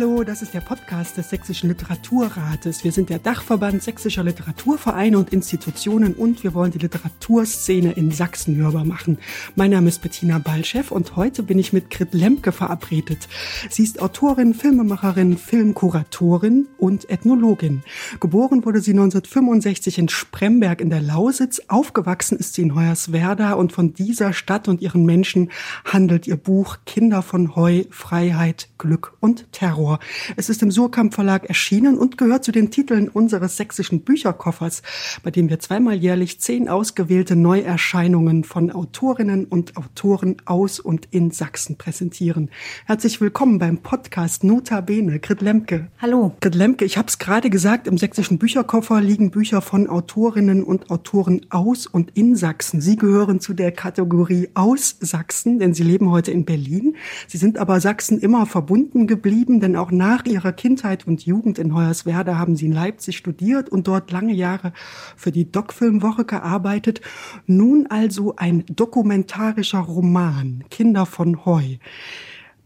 Hallo, das ist der Podcast des Sächsischen Literaturrates. Wir sind der Dachverband sächsischer Literaturvereine und Institutionen und wir wollen die Literaturszene in Sachsen hörbar machen. Mein Name ist Bettina Ballchef und heute bin ich mit Grit Lemke verabredet. Sie ist Autorin, Filmemacherin, Filmkuratorin und Ethnologin. Geboren wurde sie 1965 in Spremberg in der Lausitz. Aufgewachsen ist sie in Hoyerswerda und von dieser Stadt und ihren Menschen handelt ihr Buch Kinder von Heu, Freiheit, Glück und Terror. Terror. Es ist im Surkamp Verlag erschienen und gehört zu den Titeln unseres sächsischen Bücherkoffers, bei dem wir zweimal jährlich zehn ausgewählte Neuerscheinungen von Autorinnen und Autoren aus und in Sachsen präsentieren. Herzlich willkommen beim Podcast Nota Bene, Grit Lemke. Hallo. Grit Lemke, ich habe es gerade gesagt, im sächsischen Bücherkoffer liegen Bücher von Autorinnen und Autoren aus und in Sachsen. Sie gehören zu der Kategorie aus Sachsen, denn Sie leben heute in Berlin. Sie sind aber Sachsen immer verbunden geblieben, denn auch nach ihrer Kindheit und Jugend in Hoyerswerda haben sie in Leipzig studiert und dort lange Jahre für die Doc-Filmwoche gearbeitet. Nun also ein dokumentarischer Roman, Kinder von Heu.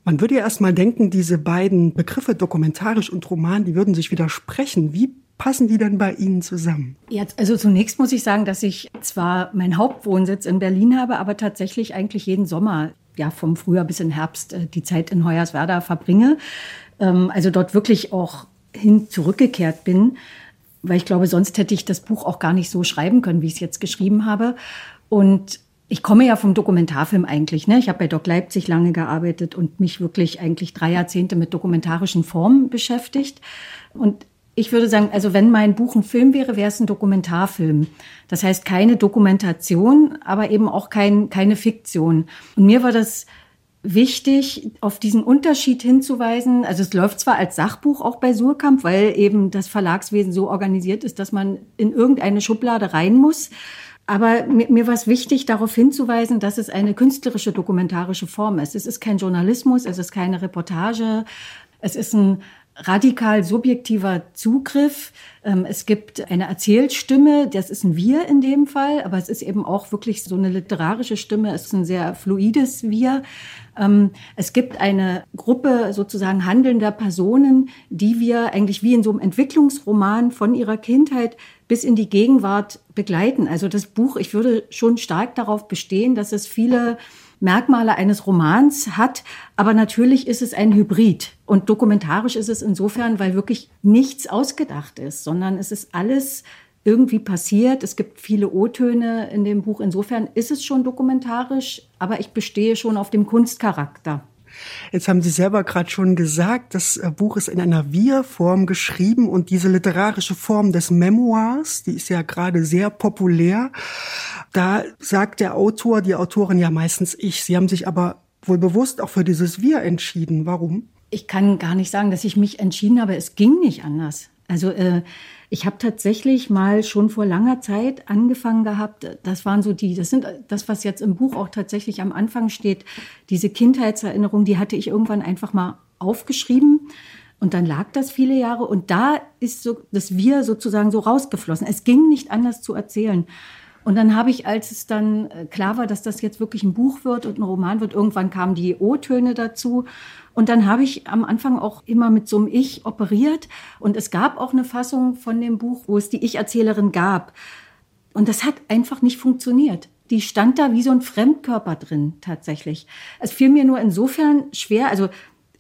Man würde ja erst mal denken, diese beiden Begriffe dokumentarisch und Roman, die würden sich widersprechen. Wie passen die denn bei Ihnen zusammen? Ja, also zunächst muss ich sagen, dass ich zwar meinen Hauptwohnsitz in Berlin habe, aber tatsächlich eigentlich jeden Sommer, ja, vom Frühjahr bis in Herbst, äh, die Zeit in Hoyerswerda verbringe also dort wirklich auch hin zurückgekehrt bin, weil ich glaube, sonst hätte ich das Buch auch gar nicht so schreiben können, wie ich es jetzt geschrieben habe. Und ich komme ja vom Dokumentarfilm eigentlich. Ne? Ich habe bei Doc Leipzig lange gearbeitet und mich wirklich eigentlich drei Jahrzehnte mit dokumentarischen Formen beschäftigt. Und ich würde sagen, also wenn mein Buch ein Film wäre, wäre es ein Dokumentarfilm. Das heißt keine Dokumentation, aber eben auch kein, keine Fiktion. Und mir war das wichtig, auf diesen Unterschied hinzuweisen. Also es läuft zwar als Sachbuch auch bei Surkamp, weil eben das Verlagswesen so organisiert ist, dass man in irgendeine Schublade rein muss. Aber mir, mir war es wichtig, darauf hinzuweisen, dass es eine künstlerische dokumentarische Form ist. Es ist kein Journalismus, es ist keine Reportage, es ist ein radikal subjektiver Zugriff. Ähm, es gibt eine Erzählstimme, das ist ein Wir in dem Fall, aber es ist eben auch wirklich so eine literarische Stimme, es ist ein sehr fluides Wir. Ähm, es gibt eine Gruppe sozusagen handelnder Personen, die wir eigentlich wie in so einem Entwicklungsroman von ihrer Kindheit bis in die Gegenwart begleiten. Also das Buch, ich würde schon stark darauf bestehen, dass es viele Merkmale eines Romans hat. Aber natürlich ist es ein Hybrid. Und dokumentarisch ist es insofern, weil wirklich nichts ausgedacht ist, sondern es ist alles irgendwie passiert. Es gibt viele O-Töne in dem Buch. Insofern ist es schon dokumentarisch, aber ich bestehe schon auf dem Kunstcharakter. Jetzt haben Sie selber gerade schon gesagt, das äh, Buch ist in einer Wir-Form geschrieben und diese literarische Form des Memoirs, die ist ja gerade sehr populär. Da sagt der Autor, die Autorin ja meistens ich. Sie haben sich aber wohl bewusst auch für dieses Wir entschieden. Warum? Ich kann gar nicht sagen, dass ich mich entschieden habe. Es ging nicht anders. Also äh, ich habe tatsächlich mal schon vor langer Zeit angefangen gehabt, das waren so die, das sind das, was jetzt im Buch auch tatsächlich am Anfang steht, diese Kindheitserinnerung, die hatte ich irgendwann einfach mal aufgeschrieben. Und dann lag das viele Jahre und da ist so das Wir sozusagen so rausgeflossen. Es ging nicht anders zu erzählen. Und dann habe ich, als es dann äh, klar war, dass das jetzt wirklich ein Buch wird und ein Roman wird, irgendwann kamen die O-Töne dazu. Und dann habe ich am Anfang auch immer mit so einem Ich operiert. Und es gab auch eine Fassung von dem Buch, wo es die Ich-Erzählerin gab. Und das hat einfach nicht funktioniert. Die stand da wie so ein Fremdkörper drin, tatsächlich. Es fiel mir nur insofern schwer, also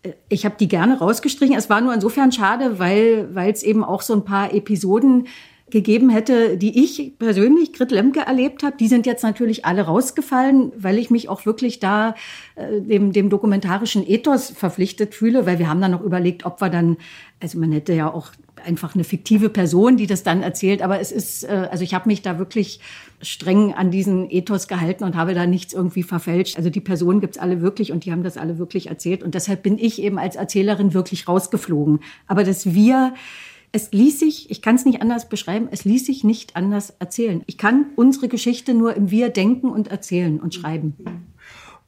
äh, ich habe die gerne rausgestrichen. Es war nur insofern schade, weil weil es eben auch so ein paar Episoden gegeben hätte, die ich persönlich, Grit Lemke, erlebt habe. Die sind jetzt natürlich alle rausgefallen, weil ich mich auch wirklich da äh, dem, dem dokumentarischen Ethos verpflichtet fühle, weil wir haben dann noch überlegt, ob wir dann, also man hätte ja auch einfach eine fiktive Person, die das dann erzählt, aber es ist, äh, also ich habe mich da wirklich streng an diesen Ethos gehalten und habe da nichts irgendwie verfälscht. Also die Personen gibt's alle wirklich und die haben das alle wirklich erzählt und deshalb bin ich eben als Erzählerin wirklich rausgeflogen. Aber dass wir es ließ sich, ich kann es nicht anders beschreiben, es ließ sich nicht anders erzählen. Ich kann unsere Geschichte nur im Wir denken und erzählen und schreiben.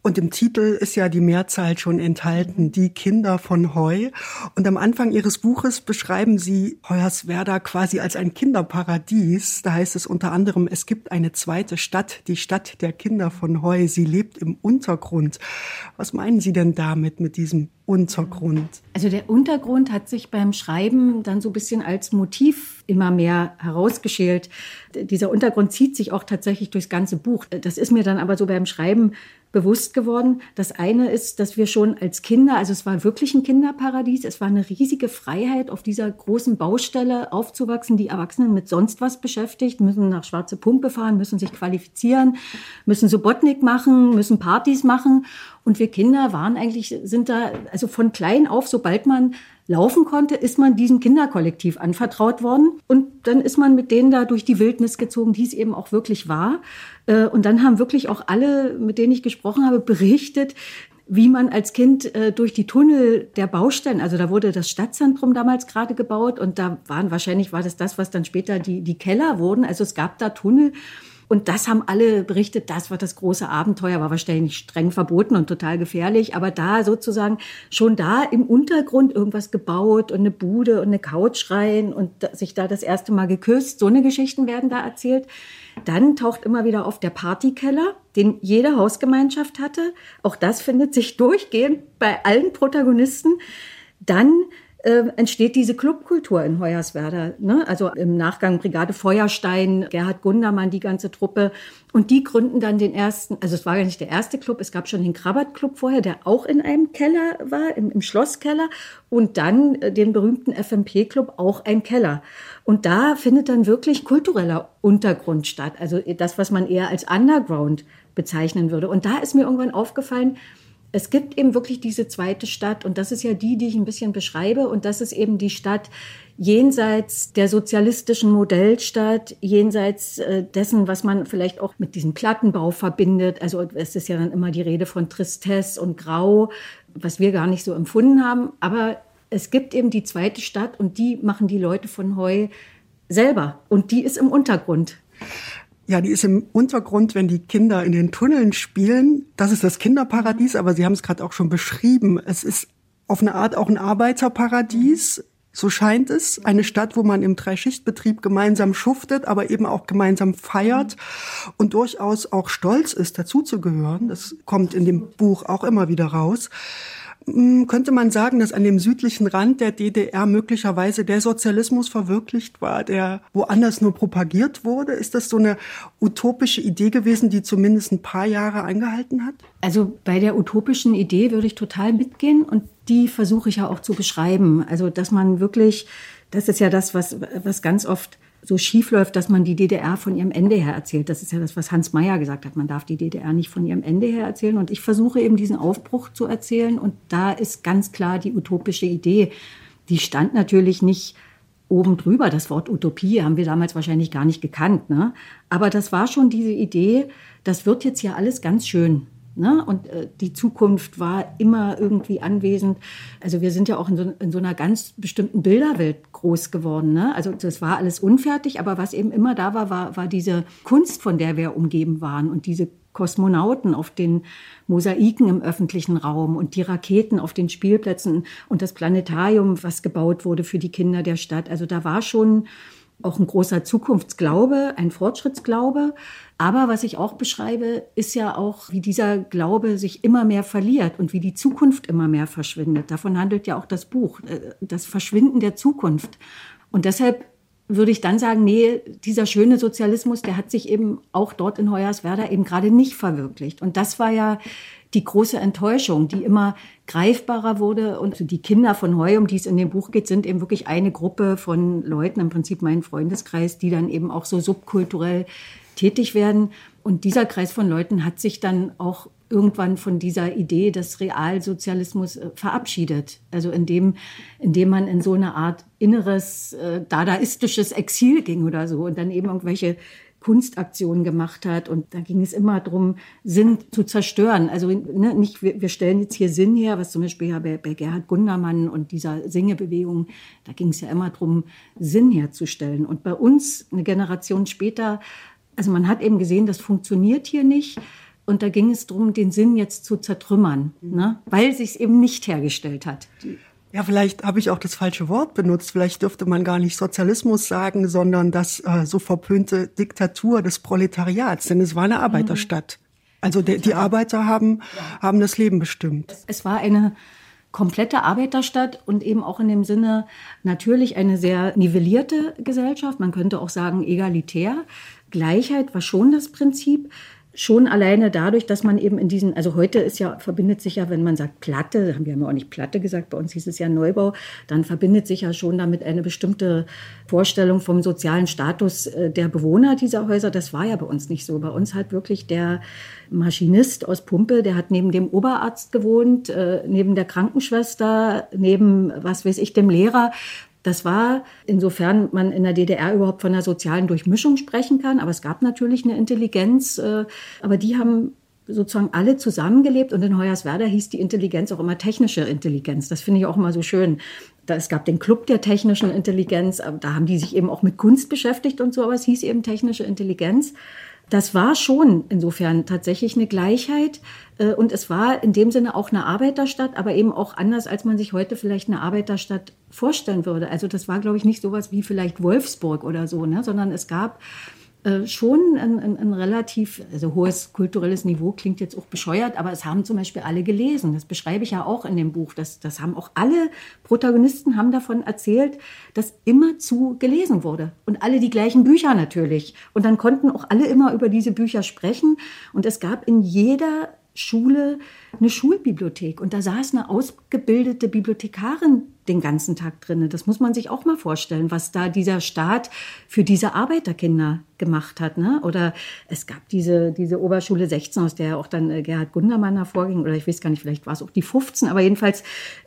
Und im Titel ist ja die Mehrzahl schon enthalten, die Kinder von Heu. Und am Anfang Ihres Buches beschreiben Sie Hoyerswerda quasi als ein Kinderparadies. Da heißt es unter anderem, es gibt eine zweite Stadt, die Stadt der Kinder von Heu. Sie lebt im Untergrund. Was meinen Sie denn damit, mit diesem Untergrund? Also der Untergrund hat sich beim Schreiben dann so ein bisschen als Motiv immer mehr herausgeschält. Dieser Untergrund zieht sich auch tatsächlich durchs ganze Buch. Das ist mir dann aber so beim Schreiben bewusst geworden. Das eine ist, dass wir schon als Kinder, also es war wirklich ein Kinderparadies, es war eine riesige Freiheit, auf dieser großen Baustelle aufzuwachsen. Die Erwachsenen mit sonst was beschäftigt, müssen nach Schwarze Pumpe fahren, müssen sich qualifizieren, müssen Subotnik machen, müssen Partys machen. Und wir Kinder waren eigentlich, sind da, also von klein auf, sobald man laufen konnte, ist man diesem Kinderkollektiv anvertraut worden. Und dann ist man mit denen da durch die Wildnis gezogen, die es eben auch wirklich war. Äh, und dann haben wirklich auch alle, mit denen ich gesprochen habe, berichtet, wie man als Kind äh, durch die Tunnel der Baustellen, also da wurde das Stadtzentrum damals gerade gebaut und da waren wahrscheinlich war das das, was dann später die die Keller wurden. Also es gab da Tunnel und das haben alle berichtet, das war das große Abenteuer, war wahrscheinlich streng verboten und total gefährlich, aber da sozusagen schon da im Untergrund irgendwas gebaut und eine Bude und eine Couch rein und sich da das erste Mal geküsst. So eine Geschichten werden da erzählt. Dann taucht immer wieder auf der Partykeller, den jede Hausgemeinschaft hatte. Auch das findet sich durchgehend bei allen Protagonisten. Dann äh, entsteht diese Clubkultur in Hoyerswerda. Ne? Also im Nachgang Brigade Feuerstein, Gerhard Gundermann, die ganze Truppe. Und die gründen dann den ersten, also es war ja nicht der erste Club, es gab schon den Krabbert Club vorher, der auch in einem Keller war, im, im Schlosskeller. Und dann äh, den berühmten FMP Club, auch ein Keller. Und da findet dann wirklich kultureller Untergrund statt. Also das, was man eher als Underground bezeichnen würde. Und da ist mir irgendwann aufgefallen, es gibt eben wirklich diese zweite Stadt und das ist ja die, die ich ein bisschen beschreibe und das ist eben die Stadt jenseits der sozialistischen Modellstadt, jenseits äh, dessen, was man vielleicht auch mit diesem Plattenbau verbindet. Also es ist ja dann immer die Rede von Tristesse und Grau, was wir gar nicht so empfunden haben. Aber es gibt eben die zweite Stadt und die machen die Leute von Heu selber und die ist im Untergrund. Ja, die ist im Untergrund, wenn die Kinder in den Tunneln spielen. Das ist das Kinderparadies, aber Sie haben es gerade auch schon beschrieben. Es ist auf eine Art auch ein Arbeiterparadies. So scheint es. Eine Stadt, wo man im Dreischichtbetrieb gemeinsam schuftet, aber eben auch gemeinsam feiert und durchaus auch stolz ist, dazuzugehören. Das kommt in dem Buch auch immer wieder raus. Hm, könnte man sagen, dass an dem südlichen Rand der DDR möglicherweise der Sozialismus verwirklicht war, der woanders nur propagiert wurde? Ist das so eine utopische Idee gewesen, die zumindest ein paar Jahre eingehalten hat? Also bei der utopischen Idee würde ich total mitgehen und die versuche ich ja auch zu beschreiben. Also dass man wirklich, das ist ja das, was, was ganz oft so schief läuft, dass man die DDR von ihrem Ende her erzählt. Das ist ja das, was Hans Mayer gesagt hat. Man darf die DDR nicht von ihrem Ende her erzählen. Und ich versuche eben diesen Aufbruch zu erzählen. Und da ist ganz klar die utopische Idee. Die stand natürlich nicht oben drüber. Das Wort Utopie haben wir damals wahrscheinlich gar nicht gekannt. Ne? Aber das war schon diese Idee, das wird jetzt hier alles ganz schön. Ne? Und äh, die Zukunft war immer irgendwie anwesend. Also wir sind ja auch in so, in so einer ganz bestimmten Bilderwelt groß geworden. Ne? Also das war alles unfertig, aber was eben immer da war, war, war diese Kunst, von der wir umgeben waren und diese Kosmonauten auf den Mosaiken im öffentlichen Raum und die Raketen auf den Spielplätzen und das Planetarium, was gebaut wurde für die Kinder der Stadt. Also da war schon auch ein großer Zukunftsglaube, ein Fortschrittsglaube. Aber was ich auch beschreibe, ist ja auch, wie dieser Glaube sich immer mehr verliert und wie die Zukunft immer mehr verschwindet. Davon handelt ja auch das Buch, äh, das Verschwinden der Zukunft. Und deshalb würde ich dann sagen, nee, dieser schöne Sozialismus, der hat sich eben auch dort in Hoyerswerda eben gerade nicht verwirklicht. Und das war ja die große Enttäuschung, die immer greifbarer wurde. Und die Kinder von Heu, um die es in dem Buch geht, sind eben wirklich eine Gruppe von Leuten, im Prinzip mein Freundeskreis, die dann eben auch so subkulturell tätig werden. Und dieser Kreis von Leuten hat sich dann auch irgendwann von dieser Idee des Realsozialismus äh, verabschiedet. Also indem, indem man in so eine Art inneres äh, dadaistisches Exil ging oder so und dann eben irgendwelche Kunstaktionen gemacht hat. Und da ging es immer darum, Sinn zu zerstören. Also ne, nicht, wir, wir, stellen jetzt hier Sinn her, was zum Beispiel ja bei, bei Gerhard Gundermann und dieser Singebewegung, da ging es ja immer darum, Sinn herzustellen. Und bei uns, eine Generation später, also man hat eben gesehen, das funktioniert hier nicht. Und da ging es darum, den Sinn jetzt zu zertrümmern, ne? weil sich es eben nicht hergestellt hat. Ja, vielleicht habe ich auch das falsche Wort benutzt. Vielleicht dürfte man gar nicht Sozialismus sagen, sondern das äh, so verpönte Diktatur des Proletariats, denn es war eine Arbeiterstadt. Also der, die Arbeiter haben, haben das Leben bestimmt. Es war eine komplette Arbeiterstadt und eben auch in dem Sinne natürlich eine sehr nivellierte Gesellschaft. Man könnte auch sagen egalitär. Gleichheit war schon das Prinzip schon alleine dadurch, dass man eben in diesen, also heute ist ja, verbindet sich ja, wenn man sagt Platte, haben wir ja auch nicht Platte gesagt, bei uns hieß es ja Neubau, dann verbindet sich ja schon damit eine bestimmte Vorstellung vom sozialen Status äh, der Bewohner dieser Häuser. Das war ja bei uns nicht so. Bei uns hat wirklich der Maschinist aus Pumpe, der hat neben dem Oberarzt gewohnt, äh, neben der Krankenschwester, neben, was weiß ich, dem Lehrer. Das war, insofern man in der DDR überhaupt von einer sozialen Durchmischung sprechen kann, aber es gab natürlich eine Intelligenz, äh, aber die haben sozusagen alle zusammengelebt und in Hoyerswerda hieß die Intelligenz auch immer technische Intelligenz. Das finde ich auch immer so schön. es gab den Club der technischen Intelligenz, da haben die sich eben auch mit Kunst beschäftigt und so, aber es hieß eben technische Intelligenz. Das war schon insofern tatsächlich eine Gleichheit. Äh, und es war in dem Sinne auch eine Arbeiterstadt, aber eben auch anders, als man sich heute vielleicht eine Arbeiterstadt vorstellen würde. Also das war, glaube ich, nicht sowas wie vielleicht Wolfsburg oder so, ne? sondern es gab äh, schon ein, ein, ein, relativ, also hohes kulturelles Niveau klingt jetzt auch bescheuert, aber es haben zum Beispiel alle gelesen. Das beschreibe ich ja auch in dem Buch. Das, das haben auch alle Protagonisten haben davon erzählt, dass immerzu gelesen wurde. Und alle die gleichen Bücher natürlich. Und dann konnten auch alle immer über diese Bücher sprechen. Und es gab in jeder Schule eine Schulbibliothek und da saß eine ausgebildete Bibliothekarin den ganzen Tag drin. Das muss man sich auch mal vorstellen, was da dieser Staat für diese Arbeiterkinder gemacht hat. Ne? Oder es gab diese, diese Oberschule 16, aus der auch dann äh, Gerhard Gundermann hervorging, oder ich weiß gar nicht, vielleicht war es auch die 15, aber jedenfalls,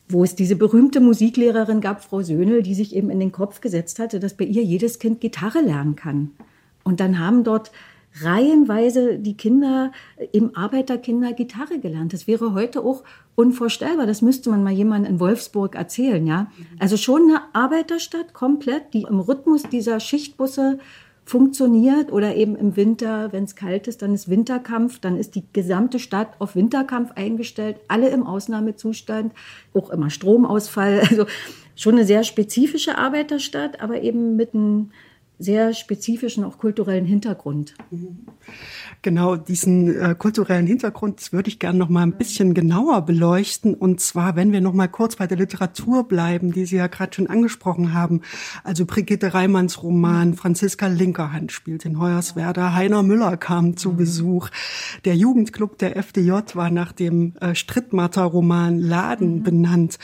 wo es diese berühmte Musiklehrerin gab, Frau Söhnel, die sich eben in den Kopf gesetzt hatte, dass bei ihr jedes Kind Gitarre lernen kann. Und dann haben dort reihenweise die Kinder, im Arbeiterkinder Gitarre gelernt. Das wäre heute auch unvorstellbar. Das müsste man mal jemandem in Wolfsburg erzählen, ja. Also schon eine Arbeiterstadt komplett, die im Rhythmus dieser Schichtbusse funktioniert oder eben im Winter, wenn es kalt ist, dann ist Winterkampf, dann ist die gesamte Stadt auf Winterkampf eingestellt, alle im Ausnahmezustand, auch immer Stromausfall, also schon eine sehr spezifische Arbeiterstadt, aber eben mit einem sehr spezifischen, auch kulturellen Hintergrund. Genau, diesen äh, kulturellen Hintergrund würde ich gerne noch mal ein bisschen genauer beleuchten. Und zwar, wenn wir noch mal kurz bei der Literatur bleiben, die Sie ja gerade schon angesprochen haben. Also Brigitte Reimanns Roman, Franziska Linkerhand spielt in Hoyerswerda, Heiner Müller kam zu Besuch. Der Jugendclub der FDJ war nach dem äh, Strittmatter-Roman Laden mhm. benannt.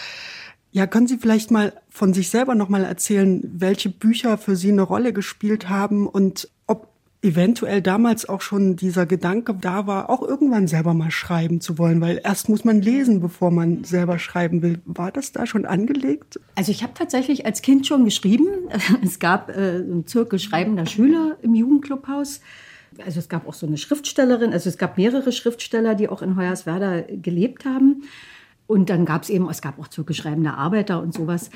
Ja, können Sie vielleicht mal von sich selber noch mal erzählen, welche Bücher für Sie eine Rolle gespielt haben und ob eventuell damals auch schon dieser Gedanke da war, auch irgendwann selber mal schreiben zu wollen, weil erst muss man lesen, bevor man selber schreiben will. War das da schon angelegt? Also ich habe tatsächlich als Kind schon geschrieben. Es gab äh, einen Zirkel schreibender Schüler im Jugendclubhaus. Also es gab auch so eine Schriftstellerin, also es gab mehrere Schriftsteller, die auch in Hoyerswerda gelebt haben. Und dann gab es eben, es gab auch zurückgeschreibende Arbeiter und sowas.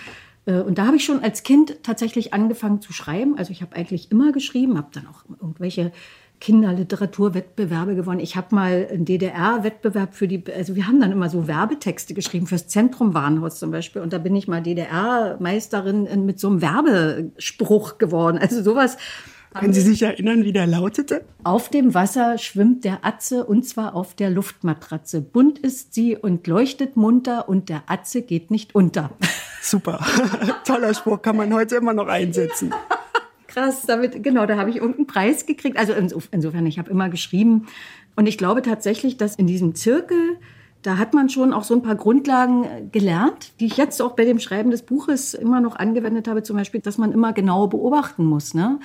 Äh, und da habe ich schon als Kind tatsächlich angefangen zu schreiben. Also ich habe eigentlich immer geschrieben, habe dann auch irgendwelche Kinderliteraturwettbewerbe gewonnen. Ich habe mal einen DDR-Wettbewerb für die, also wir haben dann immer so Werbetexte geschrieben fürs Zentrum Warenhaus zum Beispiel. Und da bin ich mal DDR-Meisterin mit so einem Werbespruch geworden. Also sowas können Sie sich erinnern, wie der lautete? Auf dem Wasser schwimmt der Atze und zwar auf der Luftmatratze. Bunt ist sie und leuchtet munter und der Atze geht nicht unter. Super. Toller Spruch, kann man heute immer noch einsetzen. Krass, damit, genau, da habe ich irgendeinen Preis gekriegt. Also insofern, ich habe immer geschrieben. Und ich glaube tatsächlich, dass in diesem Zirkel, da hat man schon auch so ein paar Grundlagen äh, gelernt, die ich jetzt auch bei dem Schreiben des Buches immer noch angewendet habe. Zum Beispiel, dass man immer genau beobachten muss. Ne?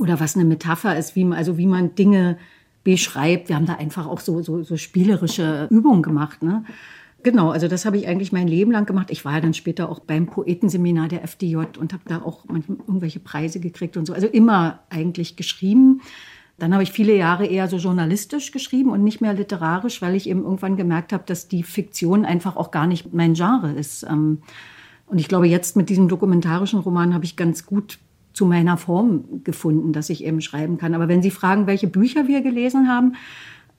oder was eine Metapher ist, wie man, also wie man Dinge beschreibt. Wir haben da einfach auch so, so, so spielerische Übungen gemacht. Ne? Genau, also das habe ich eigentlich mein Leben lang gemacht. Ich war ja dann später auch beim Poetenseminar der FDJ und habe da auch manchmal irgendwelche Preise gekriegt und so. Also immer eigentlich geschrieben. Dann habe ich viele Jahre eher so journalistisch geschrieben und nicht mehr literarisch, weil ich eben irgendwann gemerkt habe, dass die Fiktion einfach auch gar nicht mein Genre ist. Ähm, und ich glaube, jetzt mit diesem dokumentarischen Roman habe ich ganz gut zu meiner Form gefunden, dass ich eben schreiben kann. Aber wenn Sie fragen, welche Bücher wir gelesen haben,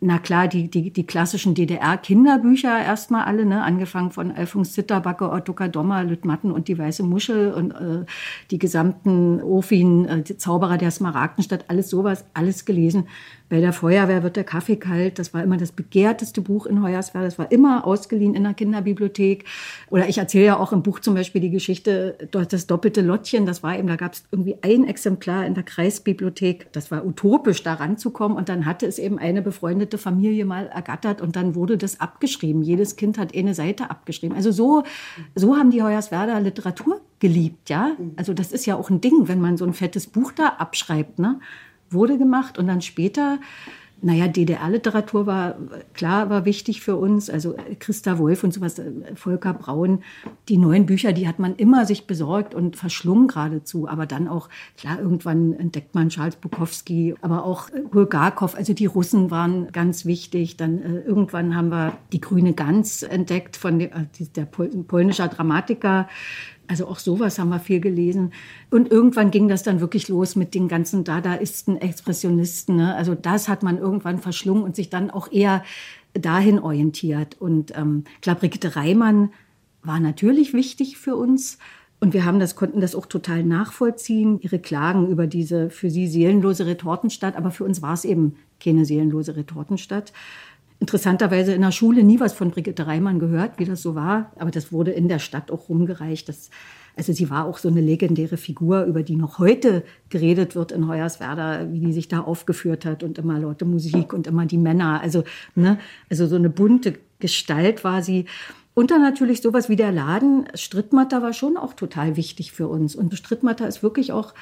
na klar, die, die, die klassischen DDR-Kinderbücher erstmal alle, ne, angefangen von Alfons Zitterbacke, Otto Dommer, Lüttmatten und die Weiße Muschel und äh, die gesamten Ofin, äh, die Zauberer der Smaragdenstadt, alles sowas, alles gelesen. Bei der Feuerwehr wird der Kaffee kalt. Das war immer das begehrteste Buch in Hoyerswerda. Das war immer ausgeliehen in der Kinderbibliothek. Oder ich erzähle ja auch im Buch zum Beispiel die Geschichte, das doppelte Lottchen. Das war eben, da gab es irgendwie ein Exemplar in der Kreisbibliothek. Das war utopisch, da ranzukommen. Und dann hatte es eben eine befreundete Familie mal ergattert und dann wurde das abgeschrieben. Jedes Kind hat eine Seite abgeschrieben. Also so, so haben die Hoyerswerda Literatur geliebt, ja. Also das ist ja auch ein Ding, wenn man so ein fettes Buch da abschreibt, ne? Wurde gemacht und dann später naja, DDR-Literatur war klar, war wichtig für uns. Also Christa Wolf und sowas, Volker Braun, die neuen Bücher, die hat man immer sich besorgt und verschlungen geradezu. Aber dann auch, klar, irgendwann entdeckt man Charles Bukowski, aber auch Bulgakov. Also die Russen waren ganz wichtig. Dann äh, irgendwann haben wir die Grüne Gans entdeckt von der, äh, der polnischer Dramatiker also auch sowas haben wir viel gelesen. Und irgendwann ging das dann wirklich los mit den ganzen Dadaisten, Expressionisten. Ne? Also das hat man irgendwann verschlungen und sich dann auch eher dahin orientiert. Und ähm, klar, Brigitte Reimann war natürlich wichtig für uns. Und wir haben das, konnten das auch total nachvollziehen, ihre Klagen über diese für sie seelenlose Retortenstadt. Aber für uns war es eben keine seelenlose Retortenstadt interessanterweise in der Schule nie was von Brigitte Reimann gehört, wie das so war. Aber das wurde in der Stadt auch rumgereicht. Das, also sie war auch so eine legendäre Figur, über die noch heute geredet wird in Hoyerswerda, wie die sich da aufgeführt hat und immer laute Musik und immer die Männer. Also, ne, also so eine bunte Gestalt war sie. Und dann natürlich sowas wie der Laden. Strittmatter war schon auch total wichtig für uns. Und Strittmatter ist wirklich auch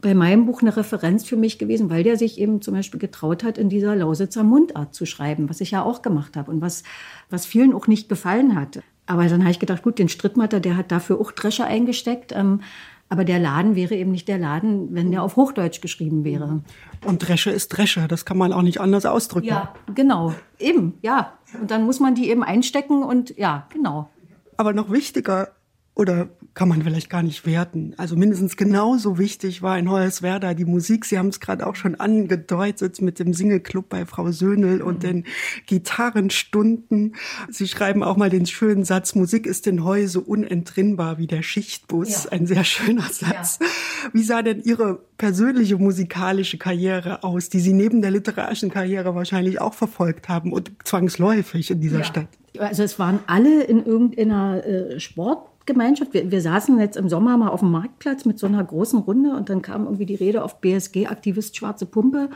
bei meinem Buch eine Referenz für mich gewesen, weil der sich eben zum Beispiel getraut hat, in dieser Lausitzer Mundart zu schreiben, was ich ja auch gemacht habe und was, was vielen auch nicht gefallen hat. Aber dann habe ich gedacht, gut, den Strittmatter, der hat dafür auch Drescher eingesteckt. Ähm, aber der Laden wäre eben nicht der Laden, wenn der auf Hochdeutsch geschrieben wäre. Und Dresche ist Dresche, das kann man auch nicht anders ausdrücken. Ja, genau. Eben, ja. Und dann muss man die eben einstecken und ja, genau. Aber noch wichtiger, oder kann man vielleicht gar nicht werten. Also mindestens genauso wichtig war in Hoyerswerda die Musik. Sie haben es gerade auch schon angedeutet mit dem Single-Club bei Frau Söhnel und mhm. den Gitarrenstunden. Sie schreiben auch mal den schönen Satz, Musik ist in Heu so unentrinnbar wie der Schichtbus. Ja. Ein sehr schöner Satz. Ja. Wie sah denn Ihre persönliche musikalische Karriere aus, die Sie neben der literarischen Karriere wahrscheinlich auch verfolgt haben und zwangsläufig in dieser ja. Stadt? Also es waren alle in irgendeiner äh, Sport Gemeinschaft. Wir, wir, saßen jetzt im Sommer mal auf dem Marktplatz mit so einer großen Runde und dann kam irgendwie die Rede auf BSG-Aktivist Schwarze Pumpe.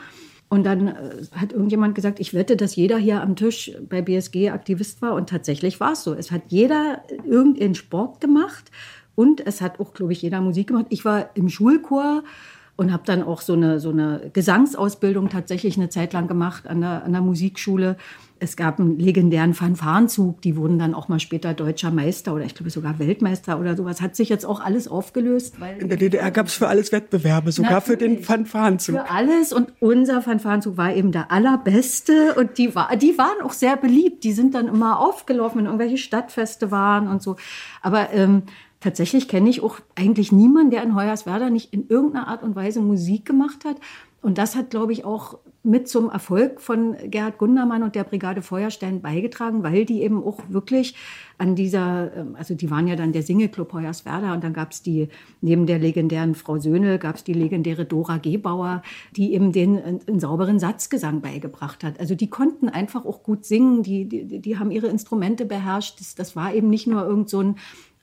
Und dann äh, hat irgendjemand gesagt, ich wette, dass jeder hier am Tisch bei BSG Aktivist war. Und tatsächlich war es so. Es hat jeder irgendeinen Sport gemacht und es hat auch, glaube ich, jeder Musik gemacht. Ich war im Schulchor und habe dann auch so eine, so eine Gesangsausbildung tatsächlich eine Zeit lang gemacht an der, an der Musikschule. Es gab einen legendären Fanfarenzug, die wurden dann auch mal später deutscher Meister oder ich glaube sogar Weltmeister oder sowas. Hat sich jetzt auch alles aufgelöst. In der DDR gab es für alles Wettbewerbe, sogar für den Fanfarenzug. Für alles und unser Fanfarenzug war eben der allerbeste und die, war, die waren auch sehr beliebt. Die sind dann immer aufgelaufen, wenn irgendwelche Stadtfeste waren und so. Aber ähm, tatsächlich kenne ich auch eigentlich niemanden, der in Hoyerswerda nicht in irgendeiner Art und Weise Musik gemacht hat. Und das hat, glaube ich, auch mit zum Erfolg von Gerhard Gundermann und der Brigade Feuerstein beigetragen, weil die eben auch wirklich an dieser, ähm, also die waren ja dann der Singelclub Hoyerswerda und dann gab es die, neben der legendären Frau Söhne, gab es die legendäre Dora Gebauer, die eben den einen sauberen Satzgesang beigebracht hat. Also die konnten einfach auch gut singen, die, die, die haben ihre Instrumente beherrscht. Das, das war eben nicht nur irgend so ein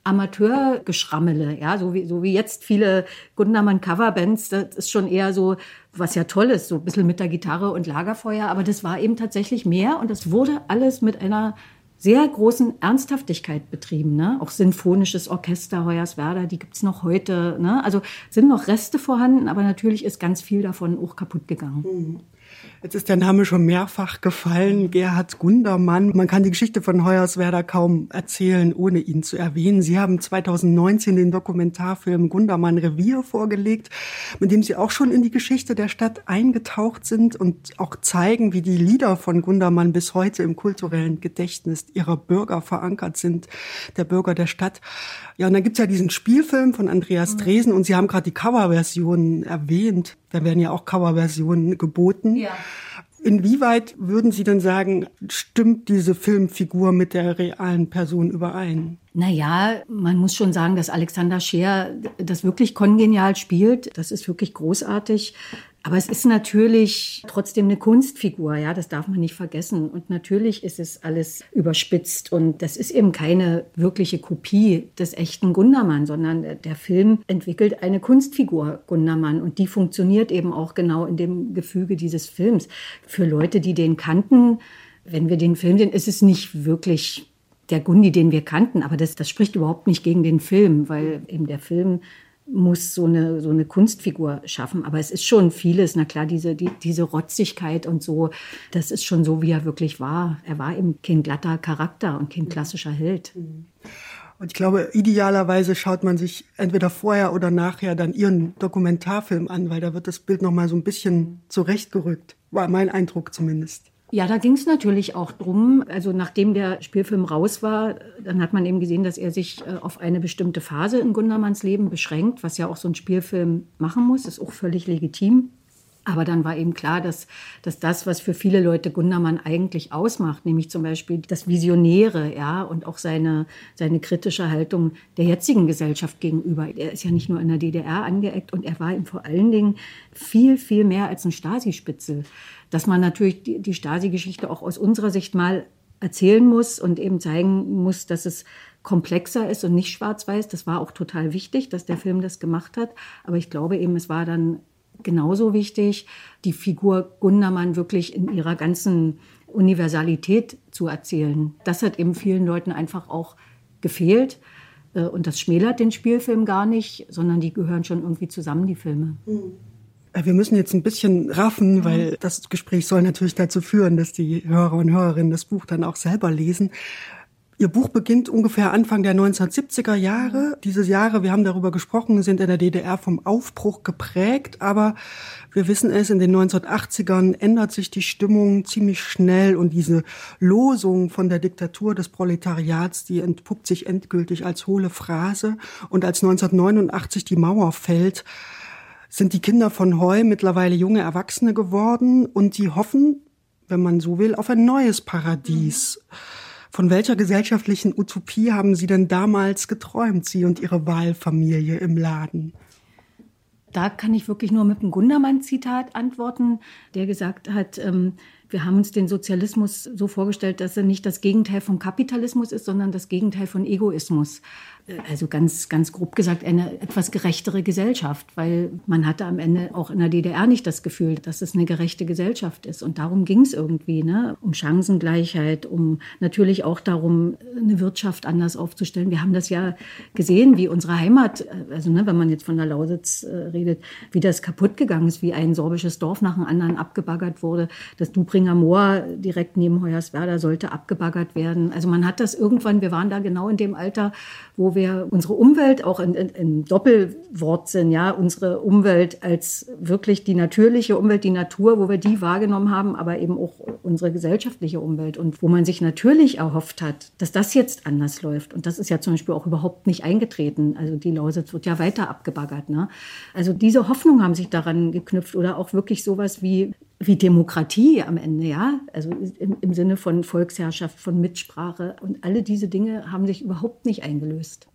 Amateurgeschrammele, ja, so wie, so wie jetzt viele Gundermann Coverbands, das ist schon eher so, was ja toll ist, so ein bisschen mit der Gitarre und Lagerfeuer, aber das war eben tatsächlich mehr und das wurde alles mit einer sehr großen Ernsthaftigkeit betrieben. Ne? Auch sinfonisches Orchester Hoyerswerda, die gibt's noch heute. Ne? Also sind noch Reste vorhanden, aber natürlich ist ganz viel davon auch kaputt gegangen. Mhm. Jetzt ist der Name schon mehrfach gefallen, Gerhard Gundermann. Man kann die Geschichte von Hoyerswerda kaum erzählen, ohne ihn zu erwähnen. Sie haben 2019 den Dokumentarfilm Gundermann Revier vorgelegt, mit dem Sie auch schon in die Geschichte der Stadt eingetaucht sind und auch zeigen, wie die Lieder von Gundermann bis heute im kulturellen Gedächtnis ihrer Bürger verankert sind, der Bürger der Stadt. Ja, und dann gibt's ja diesen Spielfilm von Andreas Dresen und Sie haben gerade die Coverversionen erwähnt. Da werden ja auch Coverversionen geboten. Ja. Inwieweit würden Sie denn sagen, stimmt diese Filmfigur mit der realen Person überein? Naja, man muss schon sagen, dass Alexander Scheer das wirklich kongenial spielt. Das ist wirklich großartig. Aber es ist natürlich trotzdem eine Kunstfigur, ja, das darf man nicht vergessen. Und natürlich ist es alles überspitzt und das ist eben keine wirkliche Kopie des echten Gundermann, sondern der Film entwickelt eine Kunstfigur Gundermann und die funktioniert eben auch genau in dem Gefüge dieses Films. Für Leute, die den kannten, wenn wir den Film sehen, ist es nicht wirklich der Gundi, den wir kannten, aber das, das spricht überhaupt nicht gegen den Film, weil eben der Film muss so eine, so eine Kunstfigur schaffen. Aber es ist schon vieles, na klar, diese, die, diese Rotzigkeit und so, das ist schon so, wie er wirklich war. Er war eben kein glatter Charakter und kein klassischer Held. Und ich glaube, idealerweise schaut man sich entweder vorher oder nachher dann ihren Dokumentarfilm an, weil da wird das Bild noch mal so ein bisschen zurechtgerückt. War mein Eindruck zumindest. Ja, da ging es natürlich auch drum. Also nachdem der Spielfilm raus war, dann hat man eben gesehen, dass er sich äh, auf eine bestimmte Phase in Gundermanns Leben beschränkt, was ja auch so ein Spielfilm machen muss. Ist auch völlig legitim. Aber dann war eben klar, dass, dass das, was für viele Leute Gundermann eigentlich ausmacht, nämlich zum Beispiel das Visionäre, ja, und auch seine, seine kritische Haltung der jetzigen Gesellschaft gegenüber. Er ist ja nicht nur in der DDR angeeckt und er war eben vor allen Dingen viel, viel mehr als ein Stasi-Spitzel dass man natürlich die, die Stasi-Geschichte auch aus unserer Sicht mal erzählen muss und eben zeigen muss, dass es komplexer ist und nicht schwarz-weiß. Das war auch total wichtig, dass der Film das gemacht hat. Aber ich glaube eben, es war dann genauso wichtig, die Figur Gundermann wirklich in ihrer ganzen Universalität zu erzählen. Das hat eben vielen Leuten einfach auch gefehlt. Äh, und das schmälert den Spielfilm gar nicht, sondern die gehören schon irgendwie zusammen, die Filme. Mhm. Äh, wir müssen jetzt ein bisschen raffen, mhm. weil das Gespräch soll natürlich dazu führen, dass die Hörer und Hörerinnen das Buch dann auch selber lesen. Ihr Buch beginnt ungefähr Anfang der 1970er Jahre. Diese Jahre, wir haben darüber gesprochen, sind in der DDR vom Aufbruch geprägt, aber wir wissen es, in den 1980ern ändert sich die Stimmung ziemlich schnell und diese Losung von der Diktatur des Proletariats, die entpuppt sich endgültig als hohle Phrase und als 1989 die Mauer fällt, sind die Kinder von Heu mittlerweile junge Erwachsene geworden und die hoffen, wenn man so will, auf ein neues Paradies. Von welcher gesellschaftlichen Utopie haben Sie denn damals geträumt, Sie und Ihre Wahlfamilie im Laden? Da kann ich wirklich nur mit einem Gundermann-Zitat antworten, der gesagt hat, ähm, wir haben uns den Sozialismus so vorgestellt, dass er nicht das Gegenteil von Kapitalismus ist, sondern das Gegenteil von Egoismus also ganz, ganz grob gesagt, eine etwas gerechtere Gesellschaft, weil man hatte am Ende auch in der DDR nicht das Gefühl, dass es eine gerechte Gesellschaft ist. Und darum ging es irgendwie, ne? um Chancengleichheit, um natürlich auch darum, eine Wirtschaft anders aufzustellen. Wir haben das ja gesehen, wie unsere Heimat, also ne, wenn man jetzt von der Lausitz äh, redet, wie das kaputt gegangen ist, wie ein sorbisches Dorf nach dem anderen abgebaggert wurde. Das Dubringer Moor direkt neben Hoyerswerda sollte abgebaggert werden. Also man hat das irgendwann, wir waren da genau in dem Alter, wo wir unsere Umwelt auch in, in, in Doppelwortsinn, ja, unsere Umwelt als wirklich die natürliche Umwelt, die Natur, wo wir die wahrgenommen haben, aber eben auch unsere gesellschaftliche Umwelt und wo man sich natürlich erhofft hat, dass das jetzt anders läuft. Und das ist ja zum Beispiel auch überhaupt nicht eingetreten. Also die Lausitz wird ja weiter abgebaggert. Ne? Also diese Hoffnung haben sich daran geknüpft oder auch wirklich sowas wie wie Demokratie am Ende, ja, also im, im, Sinne von Volksherrschaft, von Mitsprache und alle diese Dinge haben sich überhaupt nicht eingelöst.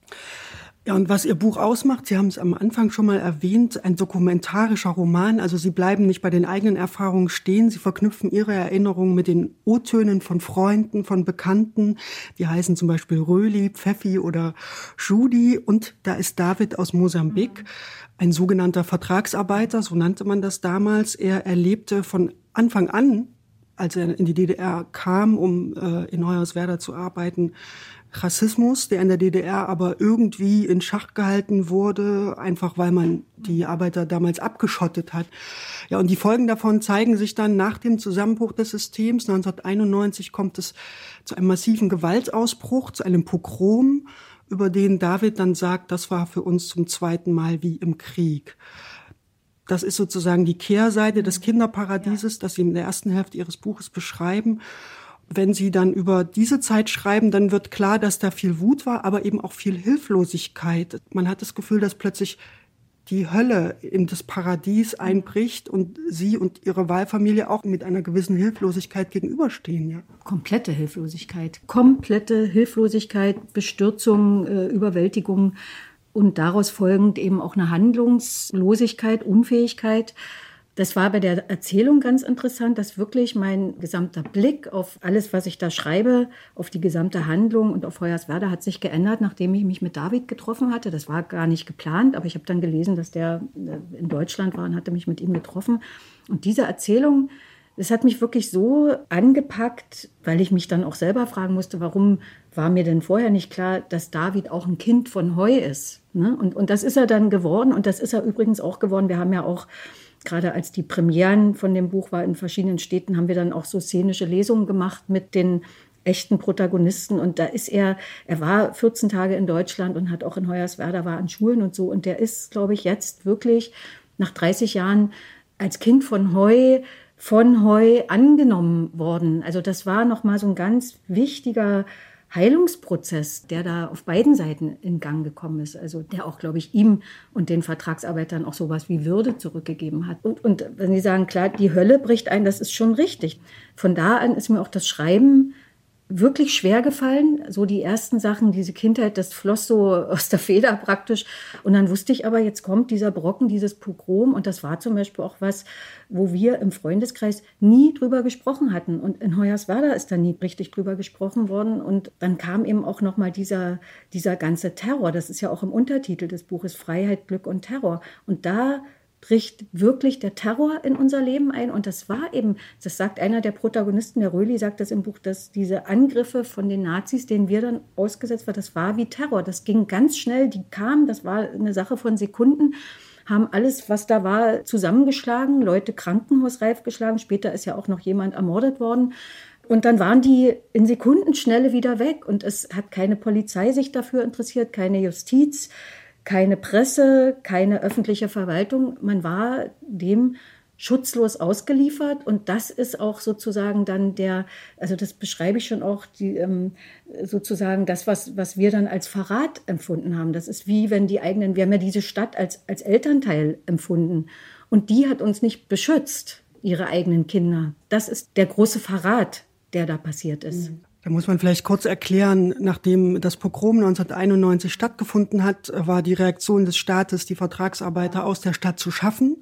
Ja, und was Ihr Buch ausmacht, Sie haben es am Anfang schon mal erwähnt, ein dokumentarischer Roman. Also Sie bleiben nicht bei den eigenen Erfahrungen stehen. Sie verknüpfen Ihre Erinnerungen mit den O-Tönen von Freunden, von Bekannten. Die heißen zum Beispiel Röli, Pfeffi oder Judy. Und da ist David aus Mosambik. Ein sogenannter Vertragsarbeiter, so nannte man das damals. Er erlebte von Anfang an, als er in die DDR kam, um äh, in Hoyerswerda zu arbeiten, Rassismus, der in der DDR aber irgendwie in Schach gehalten wurde, einfach weil man die Arbeiter damals abgeschottet hat. Ja, und die Folgen davon zeigen sich dann nach dem Zusammenbruch des Systems. 1991 kommt es zu einem massiven Gewaltausbruch, zu einem Pogrom über den David dann sagt, das war für uns zum zweiten Mal wie im Krieg. Das ist sozusagen die Kehrseite des Kinderparadieses, das Sie in der ersten Hälfte Ihres Buches beschreiben. Wenn Sie dann über diese Zeit schreiben, dann wird klar, dass da viel Wut war, aber eben auch viel Hilflosigkeit. Man hat das Gefühl, dass plötzlich die Hölle in das Paradies einbricht und sie und ihre Wahlfamilie auch mit einer gewissen Hilflosigkeit gegenüberstehen. Ja. Komplette Hilflosigkeit, komplette Hilflosigkeit, Bestürzung, äh, Überwältigung und daraus folgend eben auch eine Handlungslosigkeit, Unfähigkeit. Das war bei der Erzählung ganz interessant, dass wirklich mein gesamter Blick auf alles, was ich da schreibe, auf die gesamte Handlung und auf Hoyerswerda hat sich geändert, nachdem ich mich mit David getroffen hatte. Das war gar nicht geplant, aber ich habe dann gelesen, dass der äh, in Deutschland war und hatte mich mit ihm getroffen. Und diese Erzählung, das hat mich wirklich so angepackt, weil ich mich dann auch selber fragen musste, warum war mir denn vorher nicht klar, dass David auch ein Kind von Heu ist. Ne? Und, und das ist er dann geworden und das ist er übrigens auch geworden. Wir haben ja auch gerade als die Premieren von dem Buch war in verschiedenen Städten, haben wir dann auch so szenische Lesungen gemacht mit den echten Protagonisten. Und da ist er, er war 14 Tage in Deutschland und hat auch in Hoyerswerda, war an Schulen und so. Und der ist, glaube ich, jetzt wirklich nach 30 Jahren als Kind von Heu von Heu angenommen worden. Also das war nochmal so ein ganz wichtiger Heilungsprozess, der da auf beiden Seiten in Gang gekommen ist, also der auch, glaube ich, ihm und den Vertragsarbeitern auch sowas wie Würde zurückgegeben hat. Und, und wenn Sie sagen, klar, die Hölle bricht ein, das ist schon richtig. Von da an ist mir auch das Schreiben wirklich schwer gefallen. So die ersten Sachen, diese Kindheit, das floss so aus der Feder praktisch. Und dann wusste ich aber, jetzt kommt dieser Brocken, dieses Pogrom. Und das war zum Beispiel auch was, wo wir im Freundeskreis nie drüber gesprochen hatten. Und in Hoyerswerda ist da nie richtig drüber gesprochen worden. Und dann kam eben auch nochmal dieser, dieser ganze Terror. Das ist ja auch im Untertitel des Buches Freiheit, Glück und Terror. Und da bricht wirklich der Terror in unser Leben ein. Und das war eben, das sagt einer der Protagonisten, der Röli sagt das im Buch, dass diese Angriffe von den Nazis, denen wir dann ausgesetzt waren, das war wie Terror. Das ging ganz schnell, die kamen, das war eine Sache von Sekunden haben alles, was da war, zusammengeschlagen, Leute krankenhausreif geschlagen. Später ist ja auch noch jemand ermordet worden. Und dann waren die in Sekundenschnelle wieder weg. Und es hat keine Polizei sich dafür interessiert, keine Justiz keine Presse, keine öffentliche Verwaltung. Man war dem schutzlos ausgeliefert und das ist auch sozusagen dann der, also das beschreibe ich schon auch, die, ähm, sozusagen das, was, was wir dann als Verrat empfunden haben. Das ist wie wenn die eigenen, wir haben ja diese Stadt als, als Elternteil empfunden und die hat uns nicht beschützt, ihre eigenen Kinder. Das ist der große Verrat, der da passiert ist. Mhm. Da muss man vielleicht kurz erklären, nachdem das Pogrom 1991 stattgefunden hat, war die Reaktion des Staates, die Vertragsarbeiter aus der Stadt zu schaffen.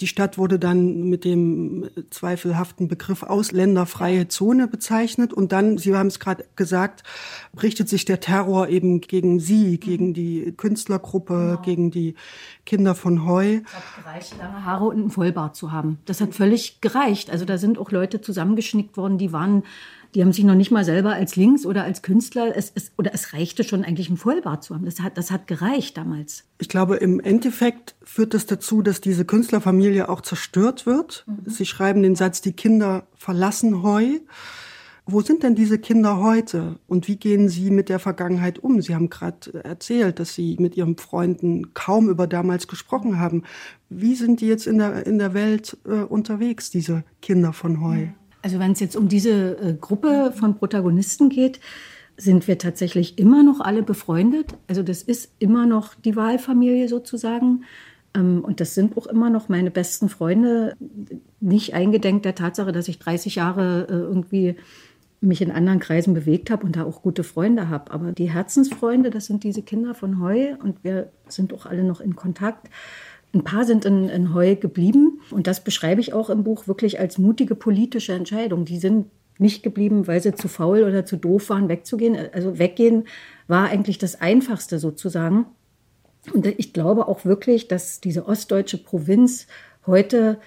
Die Stadt wurde dann mit dem zweifelhaften Begriff ausländerfreie Zone bezeichnet. Und dann, Sie haben es gerade gesagt, richtet sich der Terror eben gegen Sie, gegen die Künstlergruppe, genau. gegen die Kinder von Heu. Es hat gereicht, lange Haare und einen Vollbart zu haben. Das hat völlig gereicht. Also da sind auch Leute zusammengeschnickt worden, die waren die haben sich noch nicht mal selber als Links oder als Künstler, es, es, oder es reichte schon eigentlich ein Vollbart zu haben. Das hat, das hat gereicht damals. Ich glaube, im Endeffekt führt das dazu, dass diese Künstlerfamilie auch zerstört wird. Mhm. Sie schreiben den Satz, die Kinder verlassen Heu. Wo sind denn diese Kinder heute und wie gehen sie mit der Vergangenheit um? Sie haben gerade erzählt, dass Sie mit Ihren Freunden kaum über damals gesprochen haben. Wie sind die jetzt in der, in der Welt äh, unterwegs, diese Kinder von Heu? Mhm. Also wenn es jetzt um diese äh, Gruppe von Protagonisten geht, sind wir tatsächlich immer noch alle befreundet. Also das ist immer noch die Wahlfamilie sozusagen. Ähm, und das sind auch immer noch meine besten Freunde. Nicht eingedenk der Tatsache, dass ich 30 Jahre äh, irgendwie mich in anderen Kreisen bewegt habe und da auch gute Freunde habe. Aber die Herzensfreunde, das sind diese Kinder von Heu und wir sind auch alle noch in Kontakt. Ein paar sind in, in Heu geblieben und das beschreibe ich auch im Buch wirklich als mutige politische Entscheidung. Die sind nicht geblieben, weil sie zu faul oder zu doof waren, wegzugehen. Also weggehen war eigentlich das Einfachste sozusagen. Und ich glaube auch wirklich, dass diese ostdeutsche Provinz heute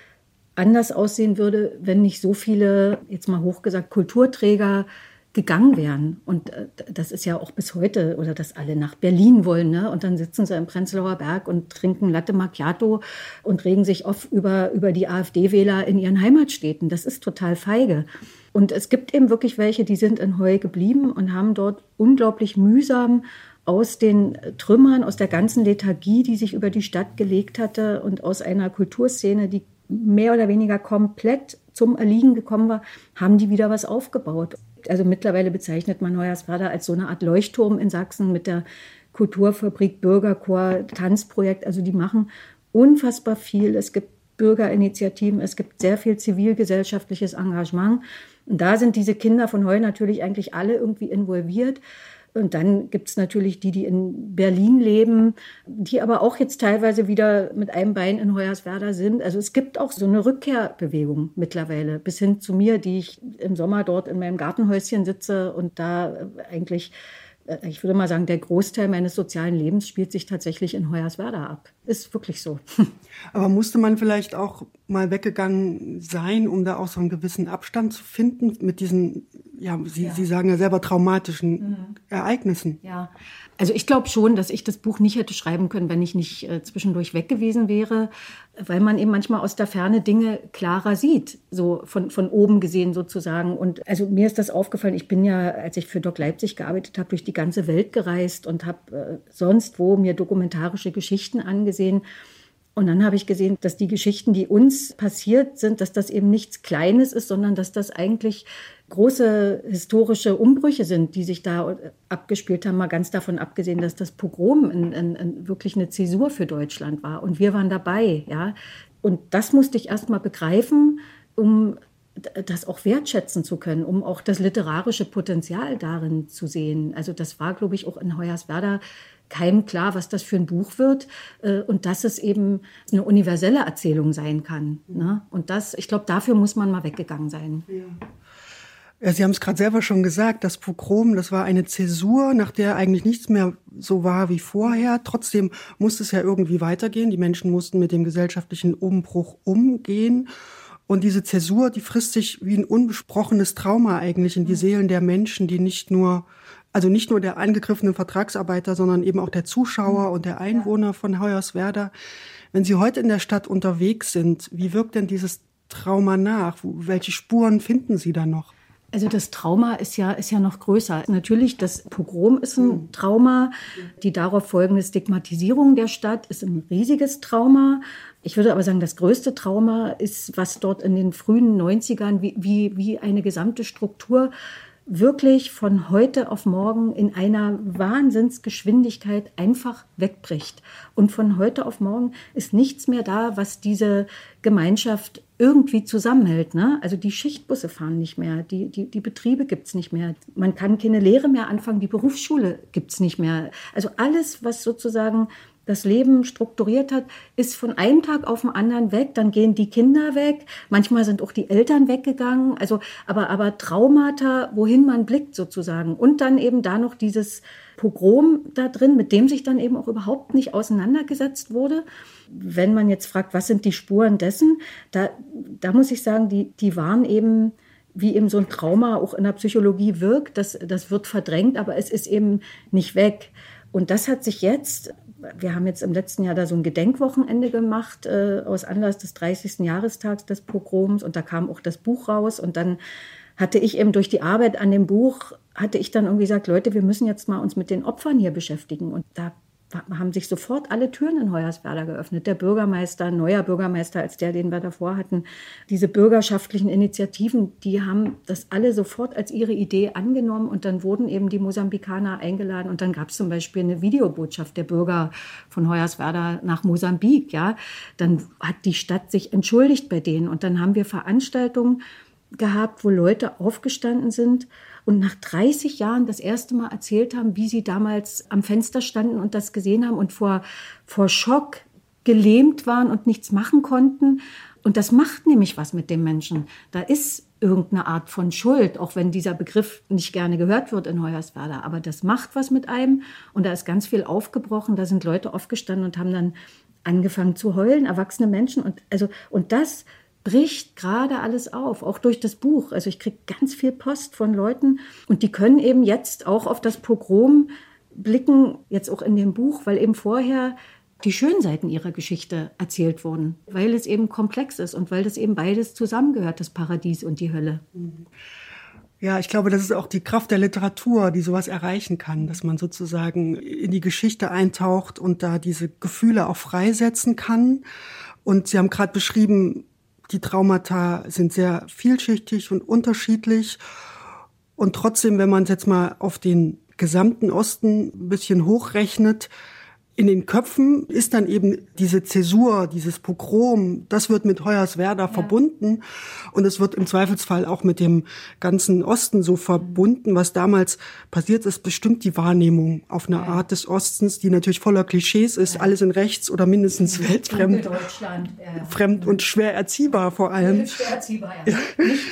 anders aussehen würde, wenn nicht so viele, jetzt mal hochgesagt, Kulturträger gegangen wären. Und äh, das ist ja auch bis heute, oder dass alle nach Berlin wollen. Ne? Und dann sitzen sie im Prenzlauer Berg und trinken Latte Macchiato und regen sich oft über, über die AfD-Wähler in ihren Heimatstädten. Das ist total feige. Und es gibt eben wirklich welche, die sind in Heu geblieben und haben dort unglaublich mühsam aus den Trümmern, aus der ganzen Lethargie, die sich über die Stadt gelegt hatte und aus einer Kulturszene, die mehr oder weniger komplett zum Erliegen gekommen war, haben die wieder was aufgebaut. Also mittlerweile bezeichnet man Hoyerswerda als so eine Art Leuchtturm in Sachsen mit der Kulturfabrik, Bürgerchor, Tanzprojekt. Also die machen unfassbar viel. Es gibt Bürgerinitiativen, es gibt sehr viel zivilgesellschaftliches Engagement. Und da sind diese Kinder von heute natürlich eigentlich alle irgendwie involviert. Und dann gibt es natürlich die, die in Berlin leben, die aber auch jetzt teilweise wieder mit einem Bein in Hoyerswerda sind. Also es gibt auch so eine Rückkehrbewegung mittlerweile, bis hin zu mir, die ich im Sommer dort in meinem Gartenhäuschen sitze und da eigentlich äh, ich würde mal sagen, der Großteil meines sozialen Lebens spielt sich tatsächlich in Hoyerswerda ab. Ist wirklich so. Aber musste man vielleicht auch mal weggegangen sein, um da auch so einen gewissen Abstand zu finden mit diesen, ja, Sie, ja. Sie sagen ja selber traumatischen mhm. Ereignissen? Ja, also ich glaube schon, dass ich das Buch nicht hätte schreiben können, wenn ich nicht äh, zwischendurch weg gewesen wäre, weil man eben manchmal aus der Ferne Dinge klarer sieht, so von, von oben gesehen sozusagen. Und also mir ist das aufgefallen, ich bin ja, als ich für Doc Leipzig gearbeitet habe, durch die ganze Welt gereist und habe äh, sonst wo mir dokumentarische Geschichten angesehen. Und dann habe ich gesehen, dass die Geschichten, die uns passiert sind, dass das eben nichts Kleines ist, sondern dass das eigentlich große historische Umbrüche sind, die sich da abgespielt haben, mal ganz davon abgesehen, dass das Pogrom in, in, in wirklich eine Zäsur für Deutschland war. Und wir waren dabei, ja. Und das musste ich erst mal begreifen, um das auch wertschätzen zu können, um auch das literarische Potenzial darin zu sehen. Also das war, glaube ich, auch in Hoyerswerda keinem klar, was das für ein Buch wird äh, und dass es eben eine universelle Erzählung sein kann. Ne? Und das, ich glaube, dafür muss man mal weggegangen sein. Ja. Ja, Sie haben es gerade selber schon gesagt, das Pogrom, das war eine Zäsur, nach der eigentlich nichts mehr so war wie vorher. Trotzdem musste es ja irgendwie weitergehen. Die Menschen mussten mit dem gesellschaftlichen Umbruch umgehen. Und diese Zäsur, die frisst sich wie ein unbesprochenes Trauma eigentlich in die Seelen der Menschen, die nicht nur also nicht nur der angegriffenen Vertragsarbeiter, sondern eben auch der Zuschauer mhm. und der Einwohner von Hoyerswerda. Wenn Sie heute in der Stadt unterwegs sind, wie wirkt denn dieses Trauma nach? Welche Spuren finden Sie da noch? Also das Trauma ist ja, ist ja noch größer. Natürlich, das Pogrom ist ein mhm. Trauma. Die darauf folgende Stigmatisierung der Stadt ist ein riesiges Trauma. Ich würde aber sagen, das größte Trauma ist, was dort in den frühen 90ern, wie, wie, wie eine gesamte Struktur wirklich von heute auf morgen in einer Wahnsinnsgeschwindigkeit einfach wegbricht. Und von heute auf morgen ist nichts mehr da, was diese Gemeinschaft irgendwie zusammenhält. Ne? Also die Schichtbusse fahren nicht mehr, die, die, die Betriebe gibt's nicht mehr. Man kann keine Lehre mehr anfangen, die Berufsschule gibt's nicht mehr. Also alles, was sozusagen das Leben strukturiert hat, ist von einem Tag auf den anderen weg. Dann gehen die Kinder weg. Manchmal sind auch die Eltern weggegangen. Also, aber, aber Traumata, wohin man blickt sozusagen. Und dann eben da noch dieses Pogrom da drin, mit dem sich dann eben auch überhaupt nicht auseinandergesetzt wurde. Wenn man jetzt fragt, was sind die Spuren dessen, da, da muss ich sagen, die, die waren eben, wie eben so ein Trauma auch in der Psychologie wirkt, das, das wird verdrängt, aber es ist eben nicht weg. Und das hat sich jetzt wir haben jetzt im letzten Jahr da so ein Gedenkwochenende gemacht äh, aus Anlass des 30. Jahrestags des Pogroms und da kam auch das Buch raus und dann hatte ich eben durch die Arbeit an dem Buch, hatte ich dann irgendwie gesagt, Leute, wir müssen jetzt mal uns mit den Opfern hier beschäftigen. Und da haben sich sofort alle Türen in Hoyerswerda geöffnet. Der Bürgermeister, neuer Bürgermeister als der, den wir davor hatten, diese bürgerschaftlichen Initiativen, die haben das alle sofort als ihre Idee angenommen. Und dann wurden eben die Mosambikaner eingeladen. Und dann gab es zum Beispiel eine Videobotschaft der Bürger von Hoyerswerda nach Mosambik. Ja, dann hat die Stadt sich entschuldigt bei denen. Und dann haben wir Veranstaltungen gehabt, wo Leute aufgestanden sind und nach 30 Jahren das erste Mal erzählt haben, wie sie damals am Fenster standen und das gesehen haben und vor, vor Schock gelähmt waren und nichts machen konnten. Und das macht nämlich was mit dem Menschen. Da ist irgendeine Art von Schuld, auch wenn dieser Begriff nicht gerne gehört wird in Hoyerswerda. Aber das macht was mit einem und da ist ganz viel aufgebrochen. Da sind Leute aufgestanden und haben dann angefangen zu heulen, erwachsene Menschen. Und, also, und das bricht gerade alles auf, auch durch das Buch. Also ich kriege ganz viel Post von Leuten und die können eben jetzt auch auf das Pogrom blicken, jetzt auch in dem Buch, weil eben vorher die schönen Seiten ihrer Geschichte erzählt wurden, weil es eben komplex ist und weil das eben beides zusammengehört, das Paradies und die Hölle. Ja, ich glaube, das ist auch die Kraft der Literatur, die sowas erreichen kann, dass man sozusagen in die Geschichte eintaucht und da diese Gefühle auch freisetzen kann. Und Sie haben gerade beschrieben, die Traumata sind sehr vielschichtig und unterschiedlich. Und trotzdem, wenn man es jetzt mal auf den gesamten Osten ein bisschen hochrechnet, in den Köpfen ist dann eben diese Zäsur, dieses Pogrom, das wird mit Hoyerswerda ja. verbunden und es wird im Zweifelsfall auch mit dem ganzen Osten so verbunden. Was damals passiert ist, bestimmt die Wahrnehmung auf eine ja. Art des Ostens, die natürlich voller Klischees ist, ja. alles in rechts oder mindestens weltfremd, fremd und schwer erziehbar vor allem. Schwer erziehbar, ja. Nicht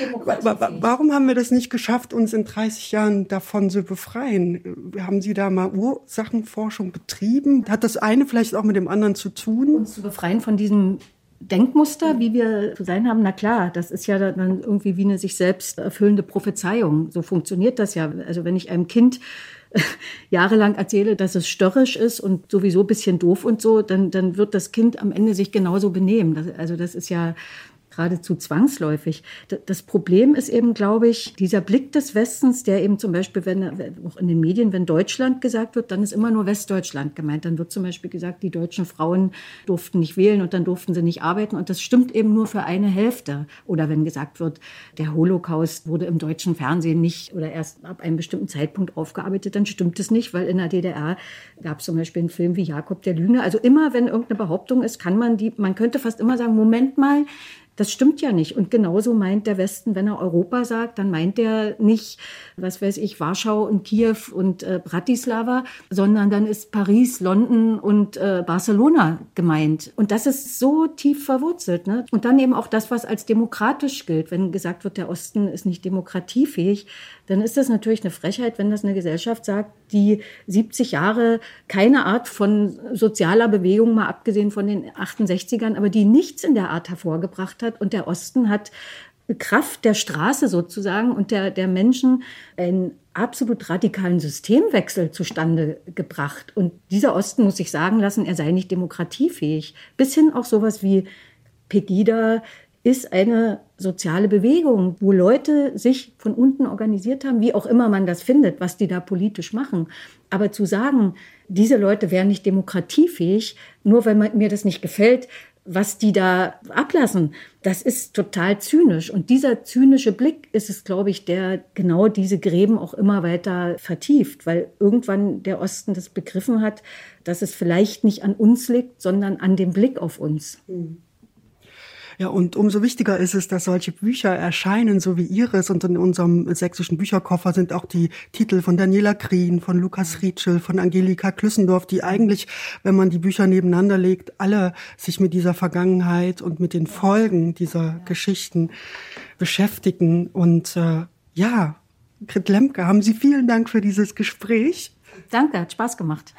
Warum haben wir das nicht geschafft, uns in 30 Jahren davon zu befreien? Haben Sie da mal Ursachenforschung betrieben? Hat das eine vielleicht auch mit dem anderen zu tun? Uns zu befreien von diesem Denkmuster, wie wir zu sein haben, na klar, das ist ja dann irgendwie wie eine sich selbst erfüllende Prophezeiung. So funktioniert das ja. Also wenn ich einem Kind jahrelang erzähle, dass es störrisch ist und sowieso ein bisschen doof und so, dann, dann wird das Kind am Ende sich genauso benehmen. Das, also das ist ja geradezu zwangsläufig. Das Problem ist eben, glaube ich, dieser Blick des Westens, der eben zum Beispiel, wenn auch in den Medien, wenn Deutschland gesagt wird, dann ist immer nur Westdeutschland gemeint. Dann wird zum Beispiel gesagt, die deutschen Frauen durften nicht wählen und dann durften sie nicht arbeiten. Und das stimmt eben nur für eine Hälfte. Oder wenn gesagt wird, der Holocaust wurde im deutschen Fernsehen nicht oder erst ab einem bestimmten Zeitpunkt aufgearbeitet, dann stimmt es nicht, weil in der DDR gab es zum Beispiel einen Film wie Jakob der Lügner. Also immer, wenn irgendeine Behauptung ist, kann man die, man könnte fast immer sagen, Moment mal, das stimmt ja nicht. Und genauso meint der Westen, wenn er Europa sagt, dann meint er nicht, was weiß ich, Warschau und Kiew und äh, Bratislava, sondern dann ist Paris, London und äh, Barcelona gemeint. Und das ist so tief verwurzelt. Ne? Und dann eben auch das, was als demokratisch gilt. Wenn gesagt wird, der Osten ist nicht demokratiefähig, dann ist das natürlich eine Frechheit, wenn das eine Gesellschaft sagt, die 70 Jahre keine Art von sozialer Bewegung, mal abgesehen von den 68ern, aber die nichts in der Art hervorgebracht hat. Und der Osten hat Kraft der Straße sozusagen und der, der Menschen einen absolut radikalen Systemwechsel zustande gebracht. Und dieser Osten muss sich sagen lassen, er sei nicht demokratiefähig. Bis hin auch sowas wie Pegida, ist eine soziale Bewegung, wo Leute sich von unten organisiert haben, wie auch immer man das findet, was die da politisch machen. Aber zu sagen, diese Leute wären nicht demokratiefähig, nur weil mir das nicht gefällt, was die da ablassen, das ist total zynisch. Und dieser zynische Blick ist es, glaube ich, der genau diese Gräben auch immer weiter vertieft, weil irgendwann der Osten das begriffen hat, dass es vielleicht nicht an uns liegt, sondern an dem Blick auf uns. Mhm. Ja, und umso wichtiger ist es, dass solche Bücher erscheinen, so wie Ihres. Und in unserem sächsischen Bücherkoffer sind auch die Titel von Daniela Krien, von Lukas Rietschel, von Angelika Klüssendorf, die eigentlich, wenn man die Bücher nebeneinander legt, alle sich mit dieser Vergangenheit und mit den Folgen dieser Geschichten beschäftigen. Und äh, ja, Grit Lemke, haben Sie vielen Dank für dieses Gespräch. Danke, hat Spaß gemacht.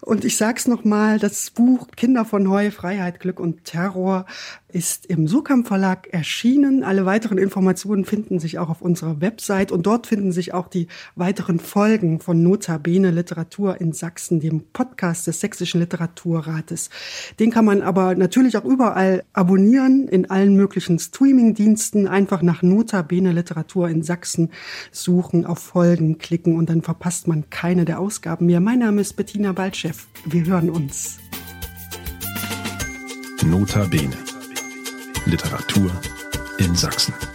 Und ich sag's noch mal, das Buch Kinder von Heu, Freiheit, Glück und Terror ist im Sukamp Verlag erschienen. Alle weiteren Informationen finden sich auch auf unserer Website und dort finden sich auch die weiteren Folgen von Notabene Literatur in Sachsen, dem Podcast des Sächsischen Literaturrates. Den kann man aber natürlich auch überall abonnieren, in allen möglichen Streamingdiensten. Einfach nach Notabene Literatur in Sachsen suchen, auf Folgen klicken und dann verpasst man keine der Ausgaben mehr. Mein Name ist Bettina Baltschew. Wir hören uns. Notabene Literatur in Sachsen.